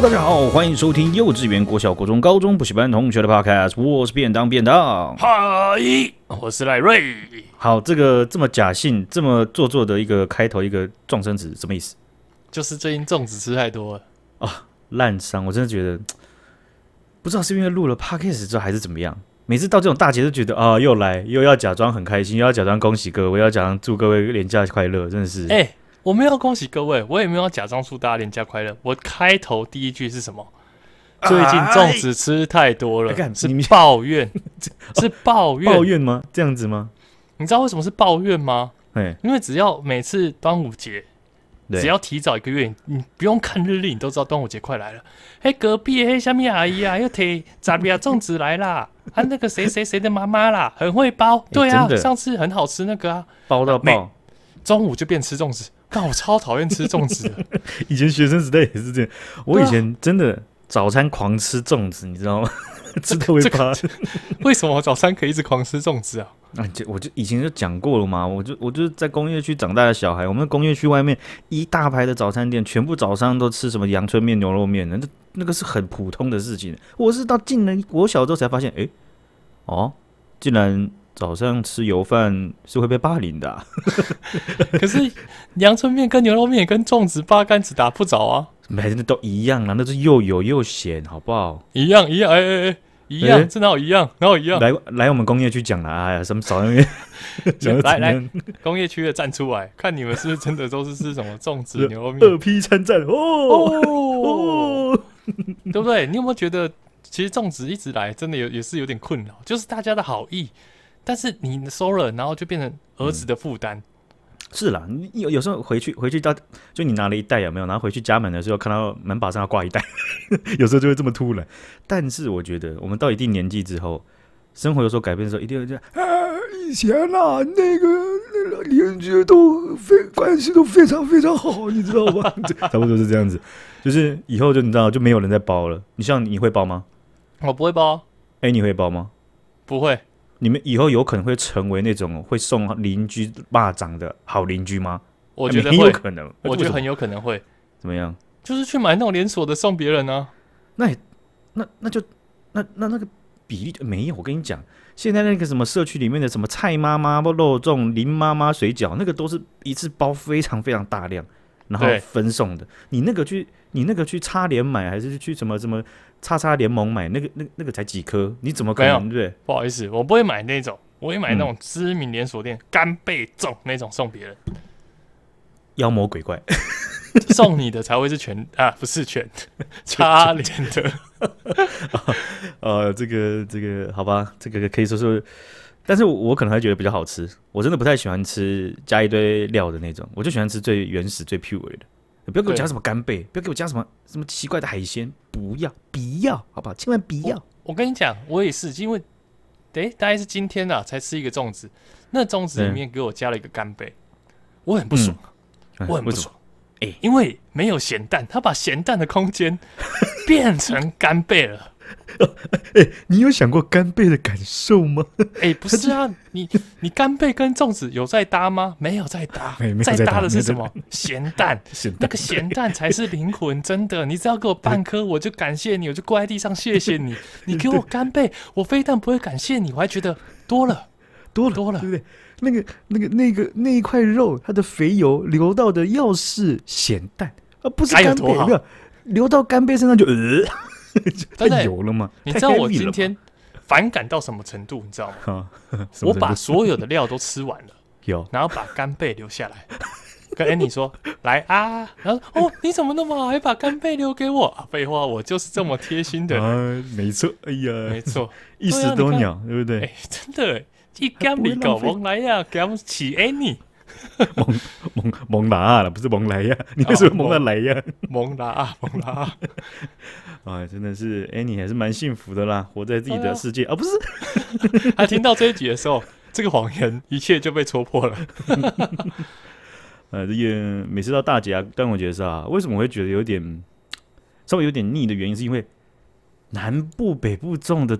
Hello，大家好，欢迎收听幼稚园、国小、国中、高中补习班同学的 Podcast，我是便当便当。嗨，我是赖瑞。好，这个这么假性、这么做作的一个开头，一个撞生词，什么意思？就是最近粽子吃太多了啊，烂伤！我真的觉得，不知道是因为录了 Podcast 之后还是怎么样。每次到这种大节都觉得啊，又来又要假装很开心，又要假装恭喜各位，又要假装祝各位廉假快乐，真的是。哎、欸，我没有恭喜各位，我也没有假装祝大家年假快乐。我开头第一句是什么？最近粽子吃太多了，是抱怨，是抱怨，抱怨吗？这样子吗？你知道为什么是抱怨吗？哎，因为只要每次端午节。只要提早一个月，你不用看日历，你都知道端午节快来了。哎，隔壁哎，小米阿姨啊，又提炸米啊粽子来啦。啊，那个谁谁谁的妈妈啦，很会包。对啊，上次很好吃那个啊，包到爆。中午就变吃粽子，但我超讨厌吃粽子。以前学生时代也是这样，我以前真的早餐狂吃粽子，你知道吗？吃的会怕。为什么我早餐可以一直狂吃粽子啊？啊，就我就以前就讲过了嘛，我就我就是在工业区长大的小孩，我们工业区外面一大排的早餐店，全部早上都吃什么阳春面、牛肉面的，那那个是很普通的事情。我是到进了国小之后才发现，哎，哦，竟然早上吃油饭是会被霸凌的啊。可是阳春面跟牛肉面跟粽子八竿子打不着啊，每的都一样啊，那是又油又咸，好不好？一样一样，哎哎哎。一样，真的好一样，然后一样。来来，我们工业区讲了，哎呀，什么早上面？来来，工业区的站出来，看你们是不是真的都是吃什么粽子牛肉面？二批参战哦哦，对不对？你有没有觉得，其实粽子一直来，真的有也是有点困扰，就是大家的好意，但是你收了，然后就变成儿子的负担。嗯是啦，你有有时候回去回去到，就你拿了一袋有没有？然后回去家门的时候，看到门把上要挂一袋，有时候就会这么突然。但是我觉得，我们到一定年纪之后，生活有所改变的时候，一定会这样啊。以前啊，那个那个邻居都非关系都非常非常好，你知道吗？差不多是这样子。就是以后就你知道，就没有人在包了。你像你会包吗？我不会包。哎，你会包吗？不会。你们以后有可能会成为那种会送邻居巴掌的好邻居吗？我觉得很有可能，我觉得很有可能会。怎么样？就是去买那种连锁的送别人呢？那也那那就那那那个比例没有。我跟你讲，现在那个什么社区里面的什么蔡妈妈不肉粽、林妈妈水饺，那个都是一次包非常非常大量，然后分送的。你那个去，你那个去插联买，还是去什么什么？叉叉联盟买那个那那个才几颗，你怎么可能？对不对？不好意思，我不会买那种，我会买那种知名连锁店干贝粽那种送别人。妖魔鬼怪，送你的才会是全啊，不是全 插连的。呃，这个这个好吧，这个可以说说，但是我可能还觉得比较好吃。我真的不太喜欢吃加一堆料的那种，我就喜欢吃最原始、最 pure 的。不要给我加什么干贝，不要给我加什么什么奇怪的海鲜，不要，不要，好不好？千万不要！我，我跟你讲，我也是，因为，诶，大概是今天啊，才吃一个粽子，那粽子里面给我加了一个干贝，我很不爽，嗯、我很不爽，诶，因为没有咸蛋，他把咸蛋的空间变成干贝了。哎、欸，你有想过干贝的感受吗？哎、欸，不是啊，你你干贝跟粽子有在搭吗？没有在搭，在搭的是什么？咸蛋，咸蛋，那个咸蛋才是灵魂，真的。你只要给我半颗，我就感谢你，我就跪在地上谢谢你。你给我干贝，我非但不会感谢你，我还觉得多了，多了，多了，对不对？那个那个那个那一块肉，它的肥油流到的要是咸蛋，而不是干贝，没有流到干贝身上就呃。太油了吗？你知道我今天反感到什么程度？你知道吗？我把所有的料都吃完了，有，然后把干贝留下来，跟 Annie 说：“来啊！”然后哦，你怎么那么好，还把干贝留给我？废话，我就是这么贴心的人。没错，哎呀，没错，一石多鸟，对不对？哎，真的，一干米狗蒙来呀，给他们起 Annie。蒙蒙蒙达了，不是蒙莱呀？你为什么蒙来呀？蒙达啊，蒙拿！哎，真的是，哎，你还是蛮幸福的啦，活在自己的世界啊！不是，他听到这一集的时候，这个谎言一切就被戳破了。呃，这个每次到大节啊，端午节的时候啊，为什么我会觉得有点稍微有点腻的原因，是因为南部北部种的。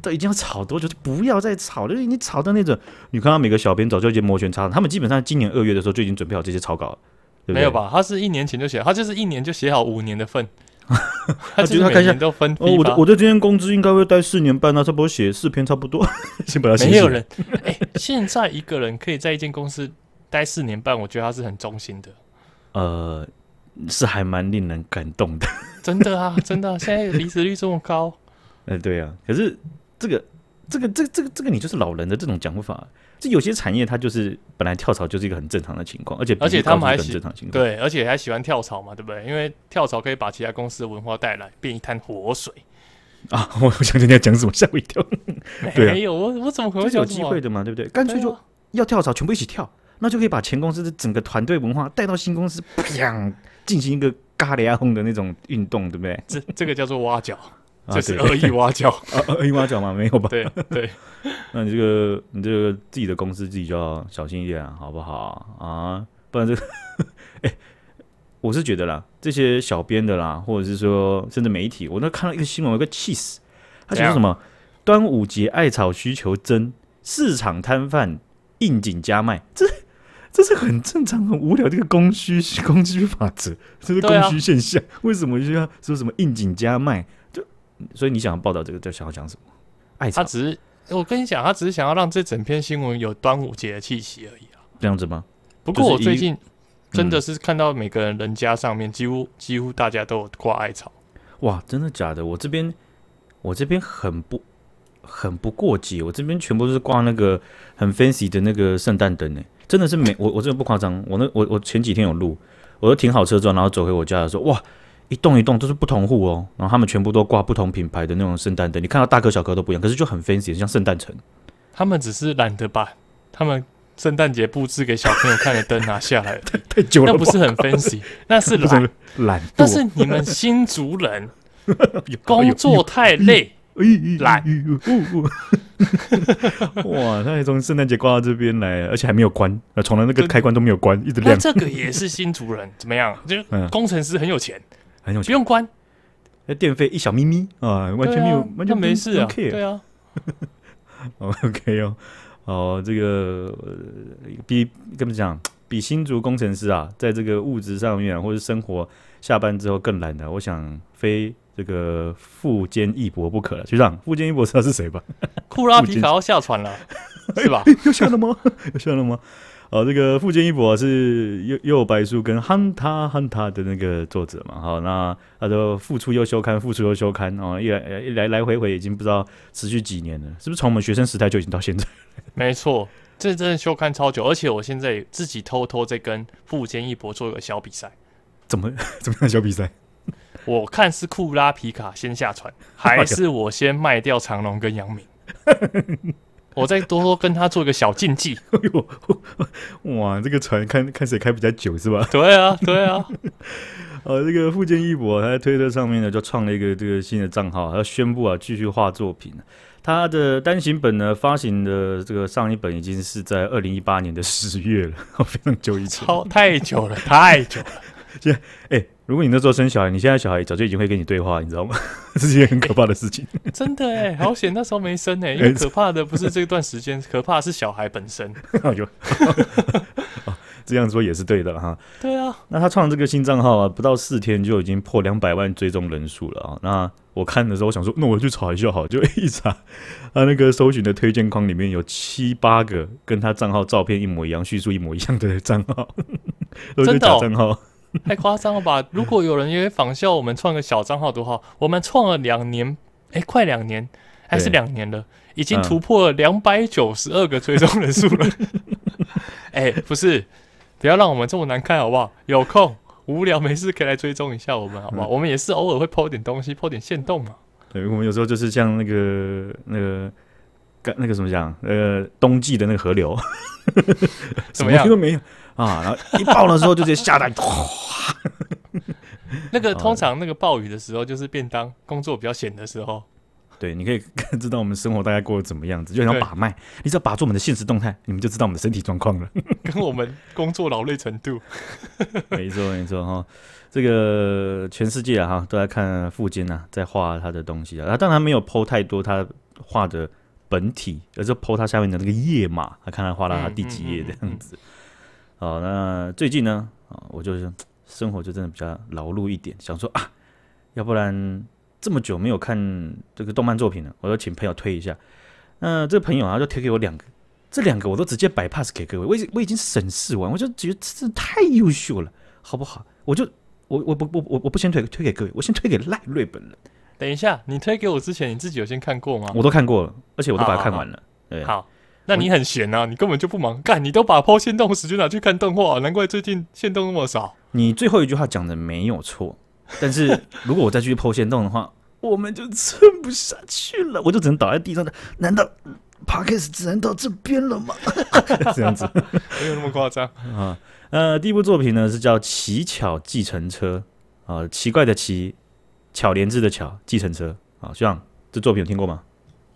都已经要吵多久？就不要再炒了。你吵的那种，你看到每个小编早就已经摩拳擦掌，他们基本上今年二月的时候就已经准备好这些草稿了，对不对？没有吧？他是一年前就写，他就是一年就写好五年的份。他觉得他看一下都分哦，我的我的今天工资应该会待四年半啊，差不多写四篇差不多，先把它写。没有人哎、欸，现在一个人可以在一间公司待四年半，我觉得他是很忠心的。呃，是还蛮令人感动的。真的啊，真的、啊，现在离职率这么高。呃，对啊，可是这个这个这个、这个这个你就是老人的这种讲法。这有些产业它就是本来跳槽就是一个很正常的情况，而且而且他们还喜正常情况，对，而且还喜欢跳槽嘛，对不对？因为跳槽可以把其他公司的文化带来，变一滩活水 啊！我我想你要讲什么，吓我一跳。没有，我我怎么可能有机会的嘛？对不对？干脆就要跳槽，全部一起跳，那就可以把前公司的整个团队文化带到新公司，啪，进行一个咖喱轰的那种运动，对不对？这这个叫做挖角。这是恶意挖角，恶意挖角吗？没有吧？对对，那你这个你这个自己的公司自己就要小心一点，好不好啊？不然这个，哎，我是觉得啦，这些小编的啦，或者是说甚至媒体，我那看到一个新闻，我有个气死。他讲什么？端午节艾草需求增，市场摊贩应景加卖，这这是很正常、很无聊这个供需供需法则，这是供需现象。为什么就要说什么应景加卖？所以你想要报道这个，就想要讲什么？艾草，他只是我跟你讲，他只是想要让这整篇新闻有端午节的气息而已啊。这样子吗？不过我最近真的是看到每个人人家上面几乎、嗯、几乎大家都有挂艾草。哇，真的假的？我这边我这边很不很不过节，我这边全部都是挂那个很 fancy 的那个圣诞灯呢。真的是每我我真的不夸张。我那我我前几天有录，我都停好车之后，然后走回我家的时候，哇！一栋一栋都是不同户哦，然后他们全部都挂不同品牌的那种圣诞灯，你看到大颗小颗都不一样，可是就很 fancy，像圣诞城。他们只是懒得把 他们圣诞节布置给小朋友看的灯拿下来，太太久了，那不是很 fancy，那是懒懒，但是你们新族人工作太累，懒。哇，他还从圣诞节挂到这边来，而且还没有关，呃从来那个开关都没有关，一直亮。那这个也是新族人，怎么样？就工程师很有钱。不用关，那电费一小咪咪啊，完全没有，完全没事啊。对啊，OK 哦，哦，这个比跟你讲，比新竹工程师啊，在这个物质上面或者生活下班之后更懒的，我想非这个富坚义博不可了。局长，富坚义博知道是谁吧？库拉皮卡要下船了，是吧？又下了吗？又下了吗？哦，这个富坚义博是又又白书跟汉塔汉塔的那个作者嘛？好，那他就复出又休刊，复出又休刊哦，一来一来来回回已经不知道持续几年了，是不是从我们学生时代就已经到现在？没错，这真的休刊超久，而且我现在自己偷偷在跟富坚义博做一个小比赛。怎么 怎么样小比赛？我看是库拉皮卡先下船，还是我先卖掉长龙跟杨明？我再多多跟他做一个小竞技。哎呦，哇，这个船看看谁开比较久是吧？对啊，对啊。呃，这个富坚义博他在推特上面呢，就创了一个这个新的账号，他宣布啊，继续画作品。他的单行本呢，发行的这个上一本已经是在二零一八年的十月了，非常久以前，超太久了，太久了。现在，哎、欸。如果你那时候生小孩，你现在小孩早就已经会跟你对话，你知道吗？这是一件很可怕的事情。欸、真的哎，好险那时候没生哎，因为可怕的不是这段时间，可怕的是小孩本身。哎呦，这样说也是对的哈。对啊，那他创这个新账号啊，不到四天就已经破两百万追踪人数了啊。那我看的时候，我想说，那我去查一下好，就一查，他那个搜寻的推荐框里面有七八个跟他账号照片一模一样、叙述一模一样的账号，都是假账号。太夸张了吧！如果有人因为仿效我们创个小账号多好，我们创了两年，哎、欸，快两年，还是两年了，已经突破了两百九十二个追踪人数了。哎、欸，不是，不要让我们这么难看好不好？有空无聊没事可以来追踪一下我们好不好？嗯、我们也是偶尔会 po 点东西，po 点限动嘛。对，我们有时候就是像那个那个那个什么讲，呃，冬季的那个河流，怎么样？都没有。啊，然后一爆的时候就直接下来，哗！那个通常那个暴雨的时候，就是便当工作比较闲的时候。对，你可以 知道我们生活大概过得怎么样子，就像把脉，你只要把住我们的现实动态，你们就知道我们的身体状况了，跟我们工作劳累程度。没错，没错哈，这个全世界啊哈都在看富坚啊，在画他的东西啊，他当然没有 po 太多他画的本体，而是 po 他下面的那个页码，他看他画到他第几页这样子。嗯嗯嗯嗯好，那最近呢，啊，我就是生活就真的比较劳碌一点，想说啊，要不然这么久没有看这个动漫作品了，我就请朋友推一下。那这个朋友啊，就推给我两个，这两个我都直接摆 pass 给各位。我已我已经审视完，我就觉得这太优秀了，好不好？我就我我不我我我不先推推给各位，我先推给赖瑞本人。等一下，你推给我之前，你自己有先看过吗？我都看过了，而且我都把它看完了。对，好，那你很闲啊，你根本就不忙干，你都把 PO 限动时间拿去看动画，难怪最近线动那么少。你最后一句话讲的没有错，但是 如果我再继续抛线动的话。我们就撑不下去了，我就只能倒在地上的。难道 Podcast 只能到这边了吗？这样子没有那么夸张啊。呃，第一部作品呢是叫《奇巧计程车》啊，奇怪的奇，巧连字的巧，计程车啊。希望，这作品有听过吗？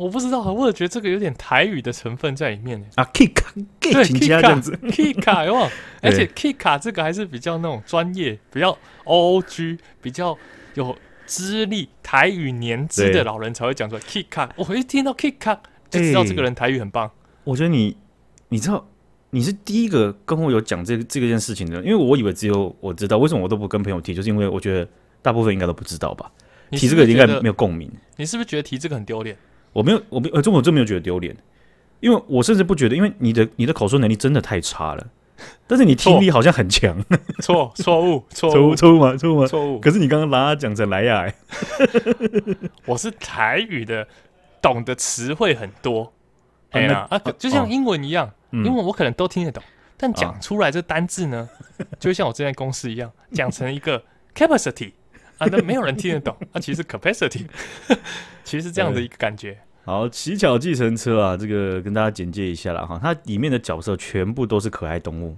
我不知道，我也觉得这个有点台语的成分在里面啊。Kika，对，Kika 这样子，Kika 有没有？而且 Kika 这个还是比较那种专业，比较 OG，比较有。资历台语年资的老人才会讲出来，Kika，我一听到 Kika 就知道这个人台语很棒。我觉得你，你知道你是第一个跟我有讲这个这个件事情的，因为我以为只有我知道，为什么我都不跟朋友提？就是因为我觉得大部分应该都不知道吧。提这个应该没有共鸣。你是不是觉得提这个很丢脸？我没有，我没有，呃，这我真没有觉得丢脸，因为我甚至不觉得，因为你的你的口说能力真的太差了。但是你听力好像很强，错错误错误错误吗？错误吗？错误。可是你刚刚拿它讲成莱雅，我是台语的，懂的词汇很多。哎呀啊，就像英文一样，英文我可能都听得懂，但讲出来这单字呢，就像我之前公司一样，讲成一个 capacity 啊，那没有人听得懂，它其实 capacity，其实是这样的一个感觉。好，乞巧计程车啊，这个跟大家简介一下啦哈。它里面的角色全部都是可爱动物，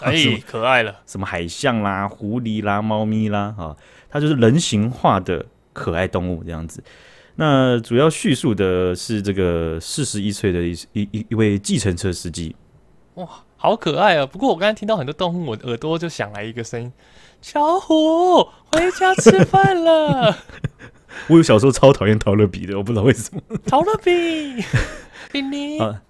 哎，可爱了，什么海象啦、狐狸啦、猫咪啦，哈，它就是人形化的可爱动物这样子。那主要叙述的是这个四十一岁的一一一位计程车司机，哇，好可爱啊！不过我刚才听到很多动物，我耳朵就响来一个声音：小虎回家吃饭了。我有小时候超讨厌陶乐比的，我不知道为什么。陶乐比，比你啊，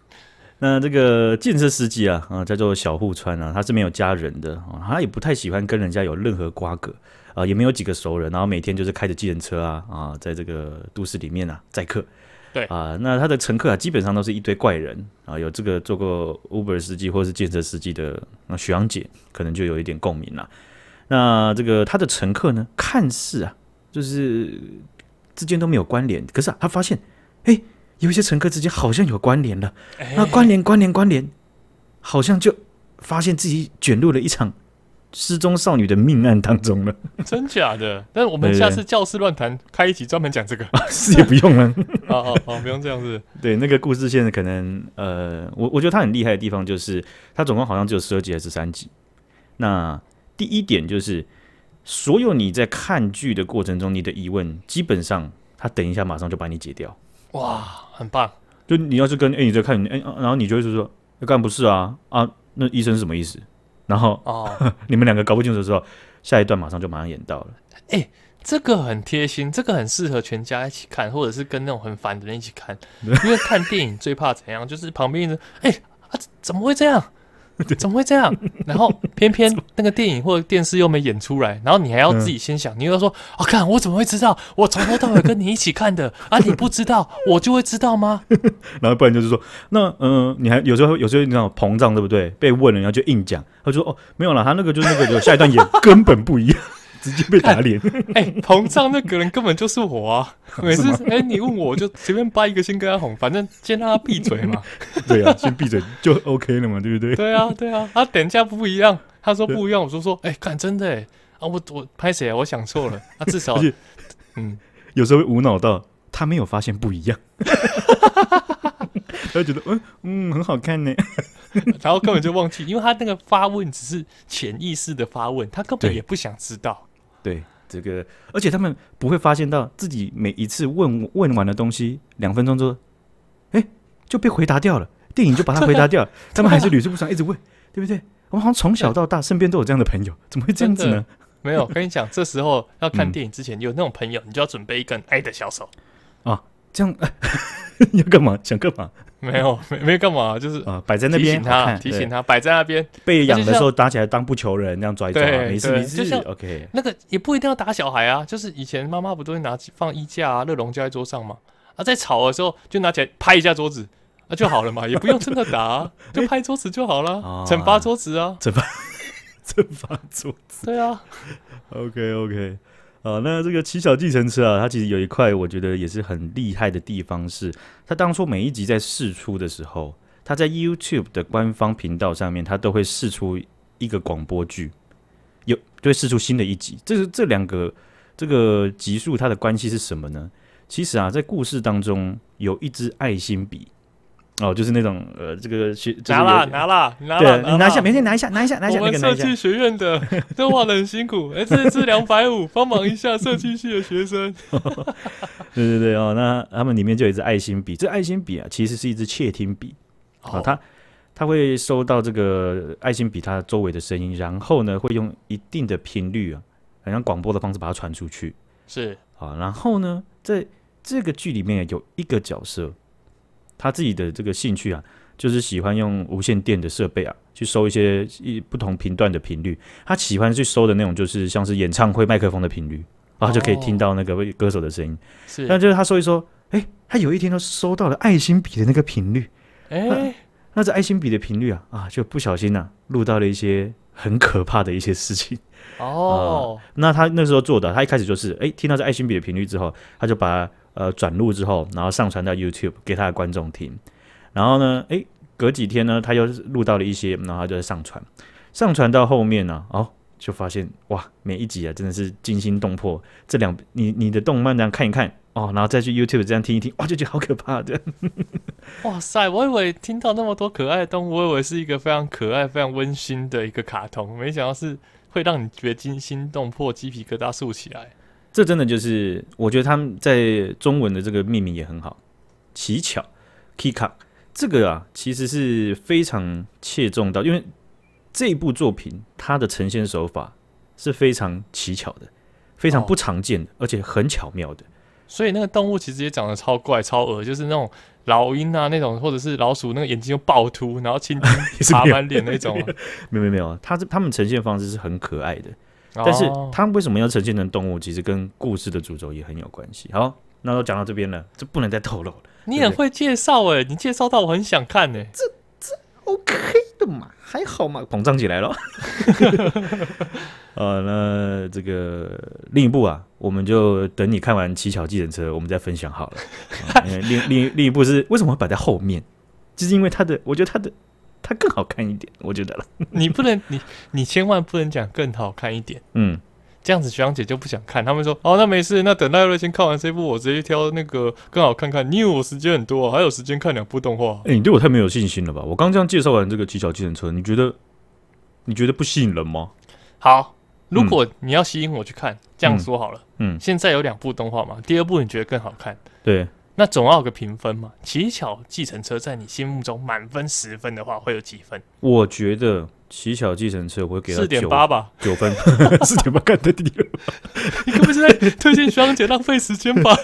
那这个建设司机啊啊，叫做小户川啊，他是没有家人的啊，他也不太喜欢跟人家有任何瓜葛啊，也没有几个熟人，然后每天就是开着计程车啊啊，在这个都市里面啊载客。对啊，那他的乘客啊，基本上都是一堆怪人啊，有这个做过 Uber 司机或是建设司机的那许阳姐，可能就有一点共鸣了。那这个他的乘客呢，看似啊，就是。之间都没有关联，可是啊，他发现，哎，有一些乘客之间好像有关联了。那关联、关联、关联，好像就发现自己卷入了一场失踪少女的命案当中了。真假的？但是我们下次教室乱谈开一集专门讲这个，是也不用了。好好好，不用这样子。对，那个故事线可能，呃，我我觉得他很厉害的地方就是，他总共好像只有十二集还是十三集。那第一点就是。所有你在看剧的过程中，你的疑问基本上他等一下马上就把你解掉。哇，很棒！就你要是跟哎、欸、你在看哎、欸，然后你就会说，那干不是啊啊，那医生是什么意思？然后哦，你们两个搞不清楚的时候，下一段马上就马上演到了。哎、欸，这个很贴心，这个很适合全家一起看，或者是跟那种很烦的人一起看。因为看电影最怕怎样，就是旁边人哎、欸、啊，怎么会这样？怎么会这样？然后偏偏那个电影或者电视又没演出来，然后你还要自己先想，你又说：“啊，看我怎么会知道？我从头到尾跟你一起看的啊，你不知道，我就会知道吗？”然后不然就是说，那嗯、呃，你还有时候有时候你知道膨胀对不对？被问了然后就硬讲，他就说：“哦，没有了，他那个就是那个就下一段演 根本不一样。”直接被打脸！哎，膨胀那个人根本就是我啊！每次哎，你问我，我就随便掰一个先跟他哄，反正先让他闭嘴嘛。对啊，先闭嘴就 OK 了嘛，对不对？对啊，对啊。他等一下不一样，他说不一样，我就说哎，看真的哎啊，我我拍谁啊？我想错了。他至少嗯，有时候会无脑到他没有发现不一样，他觉得嗯嗯很好看呢，然后根本就忘记，因为他那个发问只是潜意识的发问，他根本也不想知道。对这个，而且他们不会发现到自己每一次问问完的东西，两分钟之后，哎，就被回答掉了。电影就把它回答掉 了，他们还是屡试不爽，一直问，对不对？我们好像从小到大身边都有这样的朋友，怎么会这样子呢？没有，跟你讲，这时候要看电影之前，有那种朋友，你就要准备一根爱的小手啊，这样 你要干嘛？想干嘛？没有，没没干嘛，就是啊，摆在那边提醒他，提醒他摆在那边。被养的时候打起来当不求人那样抓一抓，没事没事。就像 OK，那个也不一定要打小孩啊，就是以前妈妈不都会拿放衣架啊、热熔胶在桌上嘛？啊，在吵的时候就拿起来拍一下桌子，那就好了嘛，也不用真的打，就拍桌子就好了，惩罚桌子啊，惩罚 惩罚桌子。对啊，OK OK。啊，那这个骑小计程车啊，它其实有一块我觉得也是很厉害的地方是，它当初每一集在试出的时候，它在 YouTube 的官方频道上面，它都会试出一个广播剧，有就会试出新的一集。这是这两个这个集数它的关系是什么呢？其实啊，在故事当中有一支爱心笔。哦，就是那种呃，这个学拿了拿了拿了，你拿一下，明天拿一下，拿一下，拿一下。我们设计学院的 都画的很辛苦，哎，这支两百五，帮忙一下设计系的学生。对对对哦，那他们里面就有一支爱心笔，这爱心笔啊，其实是一支窃听笔啊，它它会收到这个爱心笔它周围的声音，然后呢，会用一定的频率啊，好像广播的方式把它传出去。是啊，然后呢，在这个剧里面有一个角色。他自己的这个兴趣啊，就是喜欢用无线电的设备啊，去收一些一不同频段的频率。他喜欢去收的那种，就是像是演唱会麦克风的频率，然后就可以听到那个歌手的声音。是，但就是他收一收，哎，他有一天都收到了爱心笔的那个频率。哎，那这爱心笔的频率啊，啊，就不小心呐、啊，录到了一些很可怕的一些事情。哦、呃，那他那时候做的，他一开始就是，哎，听到这爱心笔的频率之后，他就把。呃，转录之后，然后上传到 YouTube 给他的观众听。然后呢，诶，隔几天呢，他又录到了一些，然后他就上传。上传到后面呢，哦，就发现哇，每一集啊，真的是惊心动魄。这两，你你的动漫这样看一看哦，然后再去 YouTube 这样听一听，哇，就觉得好可怕的。哇塞，我以为听到那么多可爱的动物，我以为是一个非常可爱、非常温馨的一个卡通，没想到是会让你觉得惊心动魄、鸡皮疙瘩竖起来。这真的就是，我觉得他们在中文的这个命名也很好，奇巧，Kika，这个啊，其实是非常切中到，因为这部作品它的呈现手法是非常奇巧的，非常不常见的，哦、而且很巧妙的。所以那个动物其实也长得超怪、超恶，就是那种老鹰啊那种，或者是老鼠，那个眼睛又爆凸，然后青筋 爬满脸那种。没有没有没有，它这他们呈现方式是很可爱的。但是它为什么要呈现成动物？其实跟故事的主轴也很有关系。好，那都讲到这边了，这不能再透露了。你很会介绍哎，你介绍到我很想看哎。这这 OK 的嘛，还好嘛，膨胀起来了。呃，那这个另一部啊，我们就等你看完《七巧计程车》，我们再分享好了。另另另一部是为什么会摆在后面？就是因为它的，我觉得它的。它更好看一点，我觉得了。你不能，你你千万不能讲更好看一点。嗯，这样子学长姐就不想看。他们说，哦，那没事，那等赖瑞先看完这部，我直接挑那个更好看看。你以为我时间很多，还有时间看两部动画？哎，你对我太没有信心了吧？我刚这样介绍完这个奇巧计程车，你觉得你觉得不吸引人吗？好，如果你要吸引我去看，这样说好了。嗯，现在有两部动画嘛，第二部你觉得更好看？对。那总要有个评分嘛？奇巧计程车在你心目中满分十分的话，会有几分？我觉得奇巧计程车我会给他四点八吧，九分，四点八看的第二。你可不是在推荐学长姐浪费时间吧？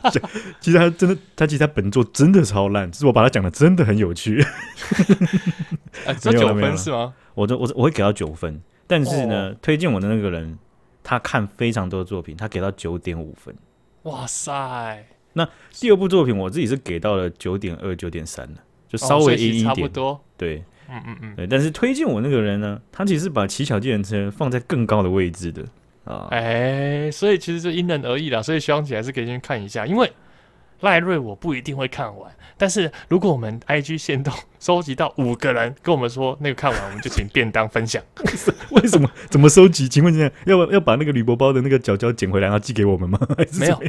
其实他真的，他其实他本作真的超烂，只是我把他讲的真的很有趣。啊，只有九分是吗？我我我会给到九分，但是呢，哦、推荐我的那个人他看非常多的作品，他给到九点五分。哇塞！那第二部作品，我自己是给到了九点二、九点三的，就稍微阴一点。哦、差不多。对，嗯嗯嗯。对，但是推荐我那个人呢，他其实把奇巧计程车放在更高的位置的啊。哎、欸，所以其实就因人而异啦。所以希望姐还是可以先看一下，因为。赖瑞，我不一定会看完，但是如果我们 IG 限动收集到五个人跟我们说那个看完，我们就请便当分享。为什么？怎么收集？请问一下，要要把那个铝箔包的那个角角捡回来，然后寄给我们吗？没有，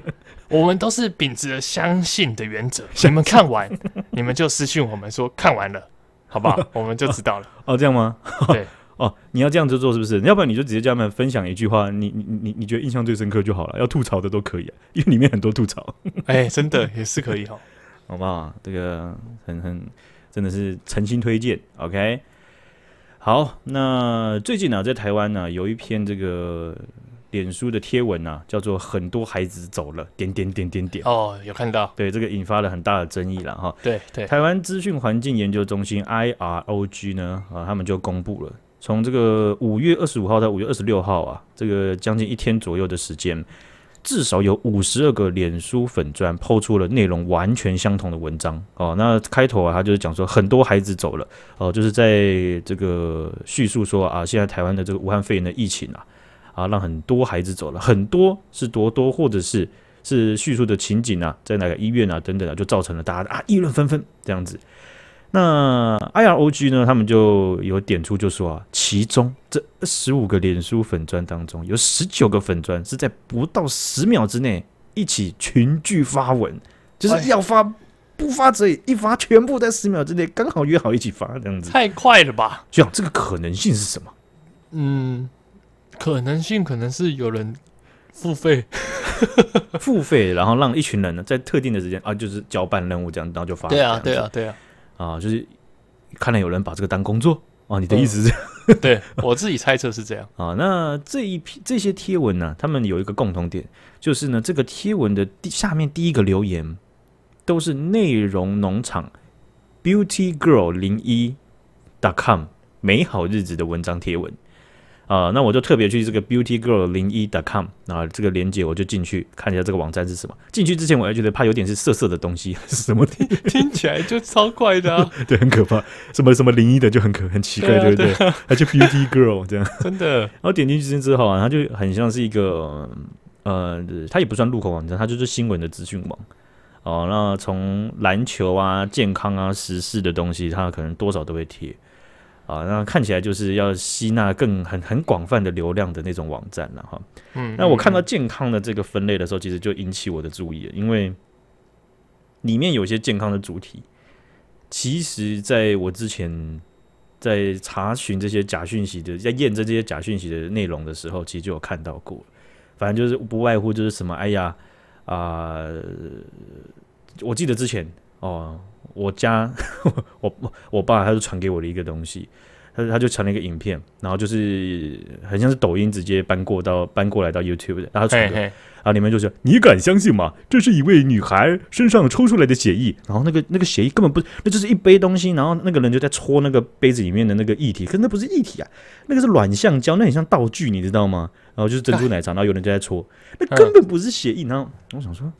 我们都是秉持着相信的原则。你们看完，你们就私信我们说看完了，好不好？我们就知道了。哦，这样吗？对。哦，你要这样子做是不是？要不然你就直接叫他们分享一句话，你你你你觉得印象最深刻就好了。要吐槽的都可以啊，因为里面很多吐槽。哎、欸，真的也是可以哈，好不好？这个很很真的是诚心推荐。OK，好，那最近呢、啊，在台湾呢、啊，有一篇这个脸书的贴文啊，叫做“很多孩子走了”，点点点点点。哦，有看到。对，这个引发了很大的争议了哈。对对。台湾资讯环境研究中心 IROG 呢，啊，他们就公布了，从这个五月二十五号到五月二十六号啊，这个将近一天左右的时间。至少有五十二个脸书粉砖抛出了内容完全相同的文章哦。那开头啊，他就是讲说很多孩子走了哦，就是在这个叙述说啊，现在台湾的这个武汉肺炎的疫情啊，啊，让很多孩子走了，很多是多多，或者是是叙述的情景啊，在哪个医院啊等等啊，就造成了大家啊议论纷纷这样子。那 IROG 呢？他们就有点出，就说啊，其中这十五个脸书粉砖当中，有十九个粉砖是在不到十秒之内一起群聚发文，就是要发不发则已，一发全部在十秒之内刚好约好一起发这样子，太快了吧？就这个可能性是什么？嗯，可能性可能是有人付费，付费，然后让一群人呢在特定的时间啊，就是交办任务这样，然后就发。对啊，对啊，对啊。啊，就是看来有人把这个当工作啊，你的意思是？嗯、对我自己猜测是这样啊。那这一批这些贴文呢，他们有一个共同点，就是呢，这个贴文的第下面第一个留言都是内容农场 Beauty Girl 零一 dot com 美好日子的文章贴文。啊，那我就特别去这个 Beauty Girl 零一 dot com 啊，这个链接我就进去看一下这个网站是什么。进去之前我还觉得怕有点是色色的东西，是 什么？听听起来就超怪的啊！对，很可怕。什么什么零一的就很可很奇怪，对不对？还就 Beauty Girl 这样，真的。然后点进去之后啊，它就很像是一个呃，它也不算入口网站，它就是新闻的资讯网。哦，那从篮球啊、健康啊、时事的东西，它可能多少都会贴。啊，那看起来就是要吸纳更很很广泛的流量的那种网站了哈。嗯，那我看到健康的这个分类的时候，其实就引起我的注意了，因为里面有些健康的主题，其实在我之前在查询这些假讯息的，在验证这些假讯息的内容的时候，其实就有看到过。反正就是不外乎就是什么，哎呀啊、呃，我记得之前哦。我家 我我我爸他就传给我的一个东西，他他就传了一个影片，然后就是很像是抖音直接搬过到搬过来到 YouTube 的，然后传，然后里面就是，你敢相信吗？这是一位女孩身上抽出来的血液，然后那个那个血液根本不，那就是一杯东西，然后那个人就在戳那个杯子里面的那个液体，可是那不是液体啊，那个是软橡胶，那很像道具，你知道吗？然后就是珍珠奶茶，然后有人就在戳，那根本不是血液，然后我想说。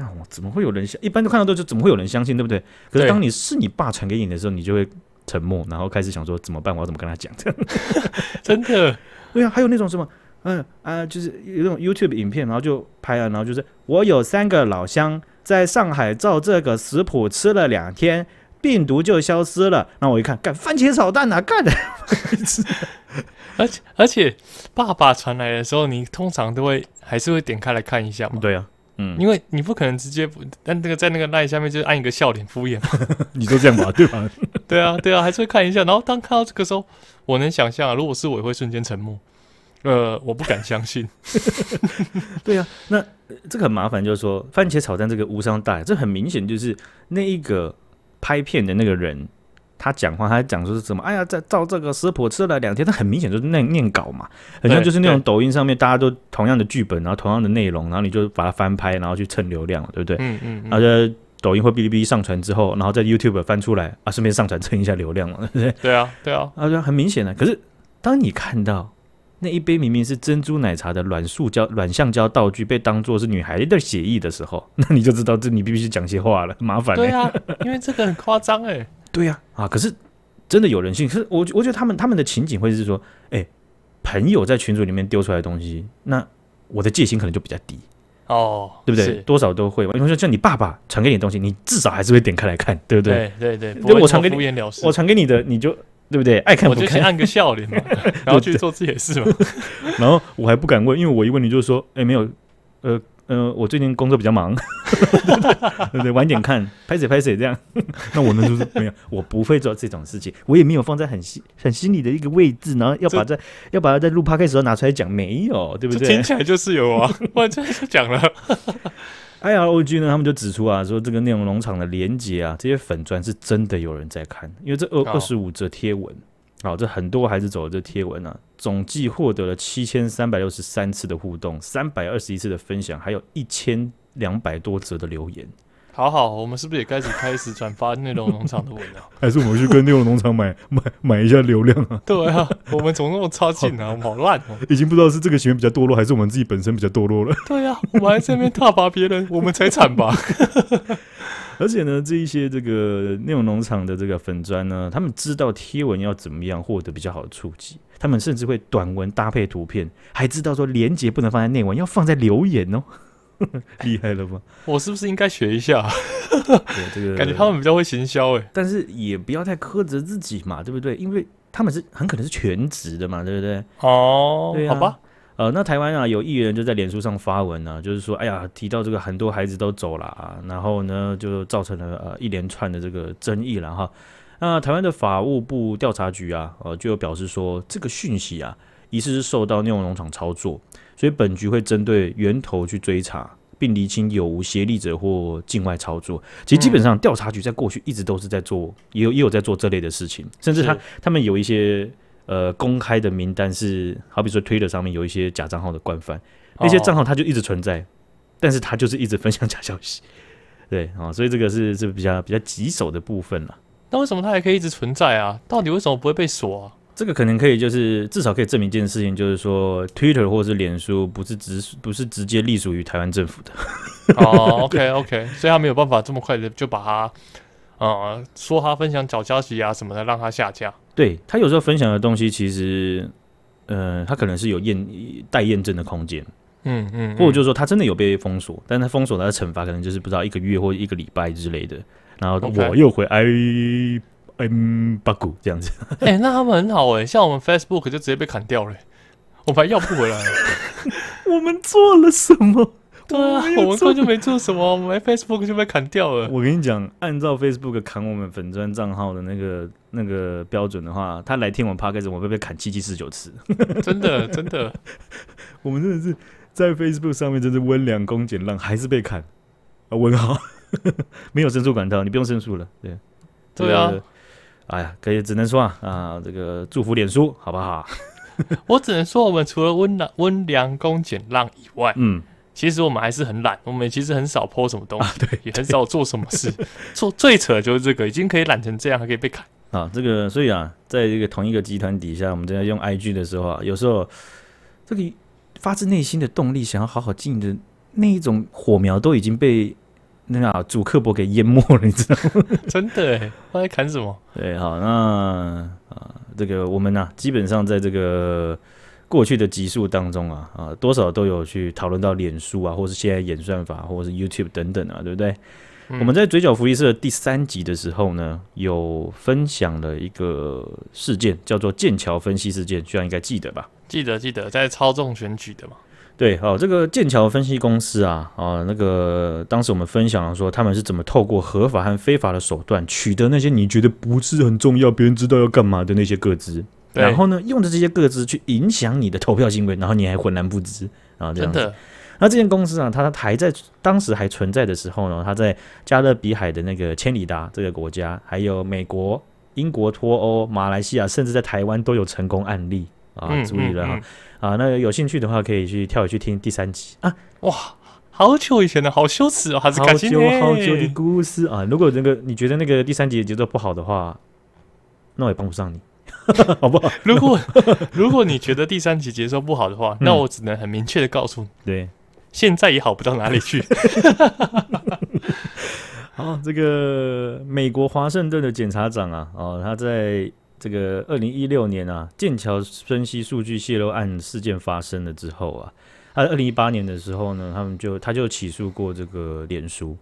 啊！我怎么会有人相？一般都看到都就怎么会有人相信，对不对？可是当你是你爸传给你的时候，你就会沉默，然后开始想说怎么办？我要怎么跟他讲？真的？对啊，还有那种什么，嗯啊、呃，就是有那种 YouTube 影片，然后就拍了，然后就是我有三个老乡在上海照这个食谱吃了两天，病毒就消失了。然后我一看，干番茄炒蛋啊，干的！而且而且，爸爸传来的时候，你通常都会还是会点开来看一下嘛？对啊。嗯，因为你不可能直接不，但那个在那个 line 下面就是按一个笑脸敷衍嘛，你都这样吧，对吧？对啊，对啊，还是会看一下。然后当看到这个时候，我能想象啊，如果是我，也会瞬间沉默。呃，我不敢相信。对啊，那这个很麻烦，就是说番茄炒蛋这个无伤大雅，这很明显就是那一个拍片的那个人。他讲话，他讲说是什么？哎呀，在照这个食谱吃了两天，他很明显就是念念稿嘛，好像就是那种抖音上面大家都同样的剧本，然后同样的内容，然后你就把它翻拍，然后去蹭流量，对不对？嗯嗯。然后在抖音或哔哩哔哩上传之后，然后在 YouTube 翻出来啊，顺便上传蹭一下流量嘛，对不对？对啊，对啊。啊，就很明显的。可是当你看到那一杯明明是珍珠奶茶的软塑胶、软橡胶道具被当做是女孩的血液的时候，那你就知道这你必须讲些话了，麻烦、欸。对啊，因为这个很夸张哎。对呀，啊，可是真的有人性。可是我我觉得他们他们的情景会是说，哎、欸，朋友在群组里面丢出来的东西，那我的戒心可能就比较低哦，对不对？多少都会。因为说像你爸爸传给你的东西，你至少还是会点开来看，对不对？对对对。我传给你，我传给你的，你就对不对？爱看不看，我就先按个笑脸嘛，然后去做自己的事嘛。然后我还不敢问，因为我一问你就是说，哎、欸，没有，呃。嗯、呃，我最近工作比较忙，对不对？晚点看，拍谁拍谁这样。那我呢，就是没有，我不会做这种事情，我也没有放在很心很心里的一个位置，然后要把在，要把它在录的时候拿出来讲，没有，对不对？听起来就是有啊，我这就讲了。IROG 呢，他们就指出啊，说这个内容农场的连接啊，这些粉砖是真的有人在看，因为这二二十五则贴文好，这很多孩子走的这贴文啊，总计获得了七千三百六十三次的互动，三百二十一次的分享，还有一千两百多则的留言。好好，我们是不是也开始开始转发内容农场的文了？还是我们去跟内容农场买 买买一下流量啊？对啊，我们怎么那么差劲啊？我们好烂哦！已经不知道是这个行为比较堕落，还是我们自己本身比较堕落了。对啊，我们还在那边挞伐别人，我们才惨吧？而且呢，这一些这个内容农场的这个粉砖呢，他们知道贴文要怎么样获得比较好的触及，他们甚至会短文搭配图片，还知道说连接不能放在内文，要放在留言哦。厉害了吧？我是不是应该学一下？对，这个感觉他们比较会行销哎，但是也不要太苛责自己嘛，对不对？因为他们是很可能是全职的嘛，对不对？哦，对啊，好吧。呃，那台湾啊，有议员就在脸书上发文呢、啊，就是说，哎呀，提到这个很多孩子都走了啊，然后呢，就造成了呃一连串的这个争议了哈。那台湾的法务部调查局啊，呃，就有表示说，这个讯息啊，疑似是受到内容农场操作。所以本局会针对源头去追查，并厘清有无协力者或境外操作。其实基本上调查局在过去一直都是在做，也有也有在做这类的事情。甚至他他们有一些呃公开的名单是，好比说 Twitter 上面有一些假账号的惯犯，那些账号它就一直存在，但是它就是一直分享假消息。对啊，所以这个是是比较比较棘手的部分了。那为什么它还可以一直存在啊？到底为什么不会被锁啊？这个可能可以，就是至少可以证明一件事情，就是说，Twitter 或者是脸书不是直不是直接隶属于台湾政府的。哦，OK OK，所以他没有办法这么快的就把它，呃，说他分享假消息啊什么的，让他下架。对，他有时候分享的东西，其实，呃，他可能是有验待验证的空间。嗯嗯，或者就是说他真的有被封锁，但他封锁他的惩罚可能就是不知道一个月或一个礼拜之类的。然后我又回 I。m，八股这样子，哎、欸，那他们很好哎、欸，像我们 Facebook 就直接被砍掉了、欸，我们还要不回来了。我们做了什么？对啊，我们根本就没做什么，我们 Facebook 就被砍掉了。我跟你讲，按照 Facebook 砍我们粉砖账号的那个那个标准的话，他来听我们 Podcast，我会被砍七七四九次。真的，真的，我们真的是在 Facebook 上面真是温良恭俭让，还是被砍啊？问号，没有申诉管道，你不用申诉了。对，对啊。哎呀，可以只能说啊啊，这个祝福脸书好不好？我只能说，我们除了温良温良恭俭让以外，嗯，其实我们还是很懒，我们其实很少 po 什么东西，啊、对，也很少做什么事。做最扯的就是这个，已经可以懒成这样，还可以被砍啊！这个所以啊，在这个同一个集团底下，我们在用 IG 的时候啊，有时候这个发自内心的动力，想要好好经营的那一种火苗，都已经被。那个主客博给淹没了，你知道吗？真的哎，他在砍什么？对，好，那啊，这个我们呢、啊，基本上在这个过去的集数当中啊，啊，多少都有去讨论到脸书啊，或是现在演算法，或者是 YouTube 等等啊，对不对？嗯、我们在嘴角福利社第三集的时候呢，有分享了一个事件，叫做剑桥分析事件，居然应该记得吧？记得，记得，在操纵选举的嘛。对，好，这个剑桥分析公司啊，啊，那个当时我们分享了说，他们是怎么透过合法和非法的手段取得那些你觉得不是很重要、别人知道要干嘛的那些个资，然后呢，用着这些个资去影响你的投票行为，然后你还浑然不知啊，这样子。真的。那这间公司啊，它还在当时还存在的时候呢，它在加勒比海的那个千里达这个国家，还有美国、英国、脱欧、马来西亚，甚至在台湾都有成功案例啊，注意了哈。嗯嗯嗯啊，那有兴趣的话，可以去跳回去听第三集啊！哇，好久以前的好羞耻哦，还是好久好久的故事啊！如果那个你觉得那个第三集的节奏不好的话，那我也帮不上你，好不好？如果如果你觉得第三集节奏不好的话，嗯、那我只能很明确的告诉你，对，现在也好不到哪里去。好，这个美国华盛顿的检察长啊，哦，他在。这个二零一六年啊，剑桥分析数据泄露案事件发生了之后啊，他二零一八年的时候呢，他们就他就起诉过这个脸书。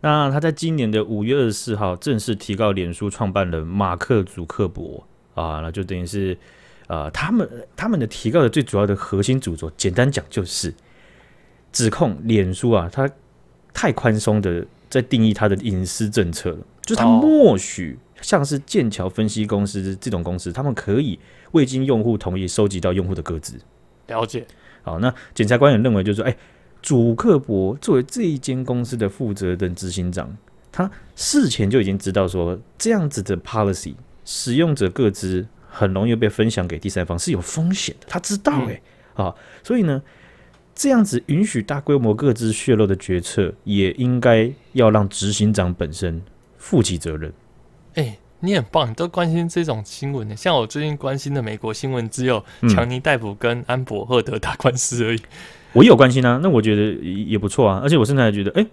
那他在今年的五月二十四号正式提告脸书创办人马克·祖克伯啊，那就等于是呃，他们他们的提告的最主要的核心主轴，简单讲就是指控脸书啊，他太宽松的在定义他的隐私政策了，就是他默许。像是剑桥分析公司这种公司，他们可以未经用户同意收集到用户的个资。了解。好，那检察官也认为，就是说，哎，祖克伯作为这一间公司的负责人执行长，他事前就已经知道说，这样子的 policy，使用者各自很容易被分享给第三方，是有风险的。他知道哎、欸，啊、嗯，所以呢，这样子允许大规模各自泄露的决策，也应该要让执行长本身负起责任。哎、欸，你很棒，你都关心这种新闻呢。像我最近关心的美国新闻，只有强尼戴普跟安博赫德打官司而已。我也有关心啊，那我觉得也不错啊。而且我甚至还觉得，哎、欸，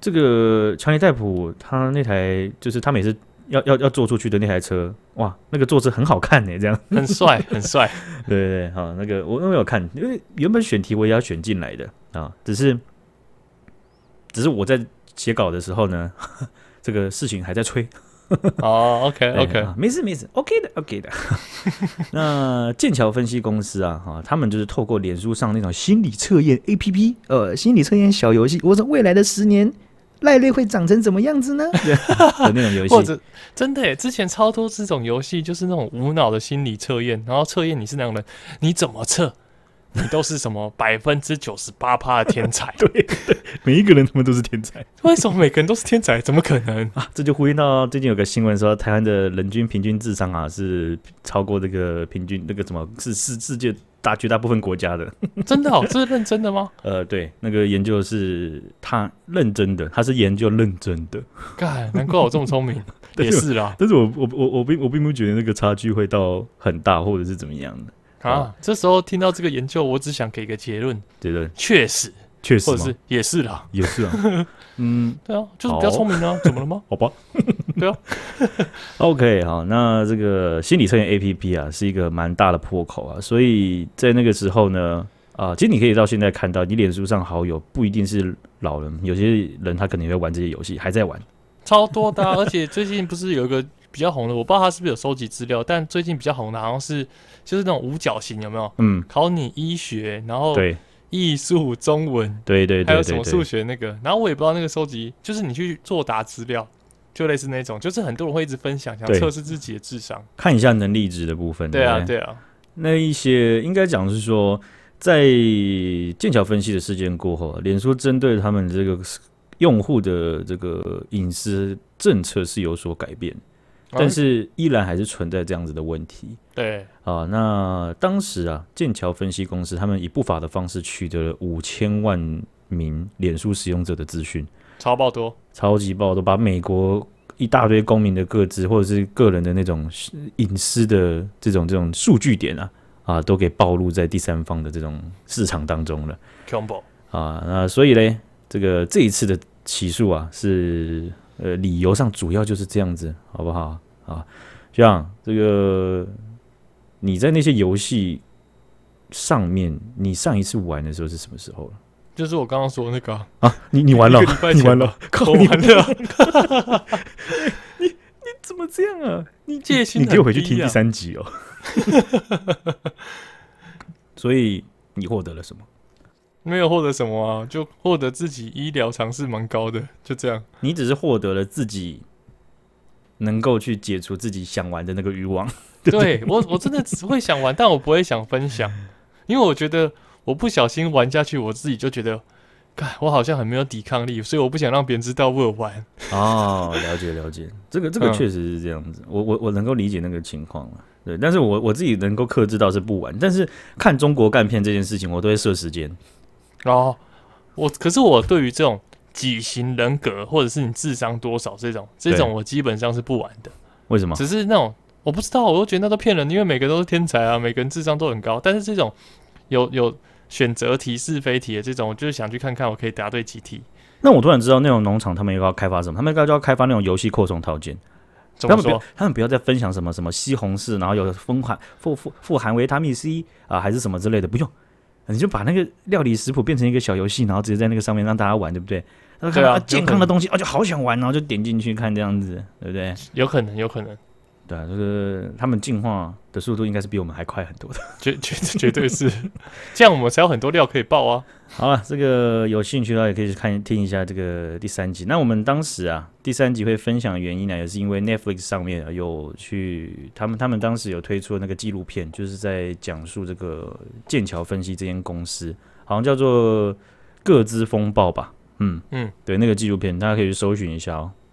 这个强尼戴普他那台就是他每次。要要要坐出去的那台车，哇，那个坐姿很好看呢，这样很帅很帅，对对对，好，那个我我有看，因为原本选题我也要选进来的啊，只是只是我在写稿的时候呢，这个事情还在催。哦，OK OK，啊，没事没事，OK 的 OK 的。那剑桥分析公司啊，哈，他们就是透过脸书上那种心理测验 APP，呃，心理测验小游戏，我说未来的十年。赖瑞会长成怎么样子呢？有那种游戏，或者真的耶，之前超多这种游戏，就是那种无脑的心理测验，然后测验你是那种人，你怎么测，你都是什么百分之九十八趴的天才。对，对，每一个人他们都是天才。为什么每个人都是天才？怎么可能 啊？这就呼应到最近有个新闻说，台湾的人均平均智商啊是超过这个平均那个什么是世世界。大绝大部分国家的，真的哦？这是认真的吗？呃，对，那个研究是他认真的，他是研究认真的。干，难怪我这么聪明，也是啦。但是我我我我并我并不觉得那个差距会到很大，或者是怎么样的啊。啊这时候听到这个研究，我只想给一个结论，结论，确实。确实，或者是也是啦，也是啊，嗯，对啊，就是比较聪明啊，怎么了吗？好吧，对啊，OK，好，那这个心理测验 APP 啊，是一个蛮大的破口啊，所以在那个时候呢，啊，其实你可以到现在看到，你脸书上好友不一定是老人，有些人他可能会玩这些游戏，还在玩，超多的啊，而且最近不是有一个比较红的，我不知道他是不是有收集资料，但最近比较红的好像是就是那种五角形，有没有？嗯，考你医学，然后对。艺术、中文，对对对，还有什么数学那个，然后我也不知道那个收集，就是你去作答资料，就类似那种，就是很多人会一直分享，想测试自己的智商，看一下能力值的部分。对啊，对啊，那一些应该讲是说，在剑桥分析的事件过后，脸书针对他们这个用户的这个隐私政策是有所改变。但是依然还是存在这样子的问题。对啊，那当时啊，剑桥分析公司他们以不法的方式取得了五千万名脸书使用者的资讯，超爆多，超级爆多，把美国一大堆公民的个资或者是个人的那种隐私的这种这种数据点啊啊，都给暴露在第三方的这种市场当中了。啊，那所以嘞，这个这一次的起诉啊，是呃理由上主要就是这样子，好不好？啊，像这个，你在那些游戏上面，你上一次玩的时候是什么时候了？就是我刚刚说的那个啊，啊你你完了，你完了，我完了，你你怎么这样啊？你戒心、啊，你给我回去听第三集哦。所以你获得了什么？没有获得什么啊，就获得自己医疗常识蛮高的，就这样。你只是获得了自己。能够去解除自己想玩的那个欲望，对我我真的只会想玩，但我不会想分享，因为我觉得我不小心玩下去，我自己就觉得，看我好像很没有抵抗力，所以我不想让别人知道我有玩。哦，了解了解，这个这个确实是这样子，嗯、我我我能够理解那个情况了，对，但是我我自己能够克制到是不玩，但是看中国干片这件事情，我都会设时间。哦，我可是我对于这种。几型人格，或者是你智商多少这种，这种我基本上是不玩的。为什么？只是那种我不知道，我都觉得那都骗人，因为每个都是天才啊，每个人智商都很高。但是这种有有选择题是非题的这种，我就是想去看看我可以答对几题。那我突然知道那种农场他们又要开发什么？他们应该就要开发那种游戏扩充套件。他们不要，他们不要再分享什么什么西红柿，然后有富含富富富含维他命 C 啊，还是什么之类的，不用，你就把那个料理食谱变成一个小游戏，然后直接在那个上面让大家玩，对不对？看到健康的东西，哦，就好想玩，然后就点进去看这样子，对不对？有可能，有可能。对啊，就是他们进化的速度应该是比我们还快很多的，绝绝绝对是。这样我们才有很多料可以爆啊！好了，这个有兴趣的话也可以去看听一下这个第三集。那我们当时啊，第三集会分享的原因呢，也是因为 Netflix 上面有去他们他们当时有推出那个纪录片，就是在讲述这个剑桥分析这间公司，好像叫做各资风暴吧。嗯嗯，对，那个纪录片大家可以去搜寻一下哦。哎，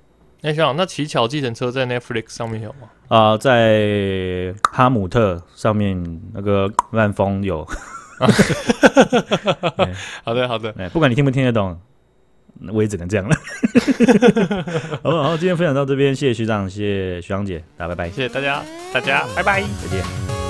学长，那乞巧计程车在 Netflix 上面有吗？啊，在哈姆特上面那个万峰有。好的，好的。哎，不管你听不听得懂，我也只能这样了。好，好，今天分享到这边，谢谢学长，谢谢学长姐，大家拜拜。谢谢大家，大家拜拜，再见。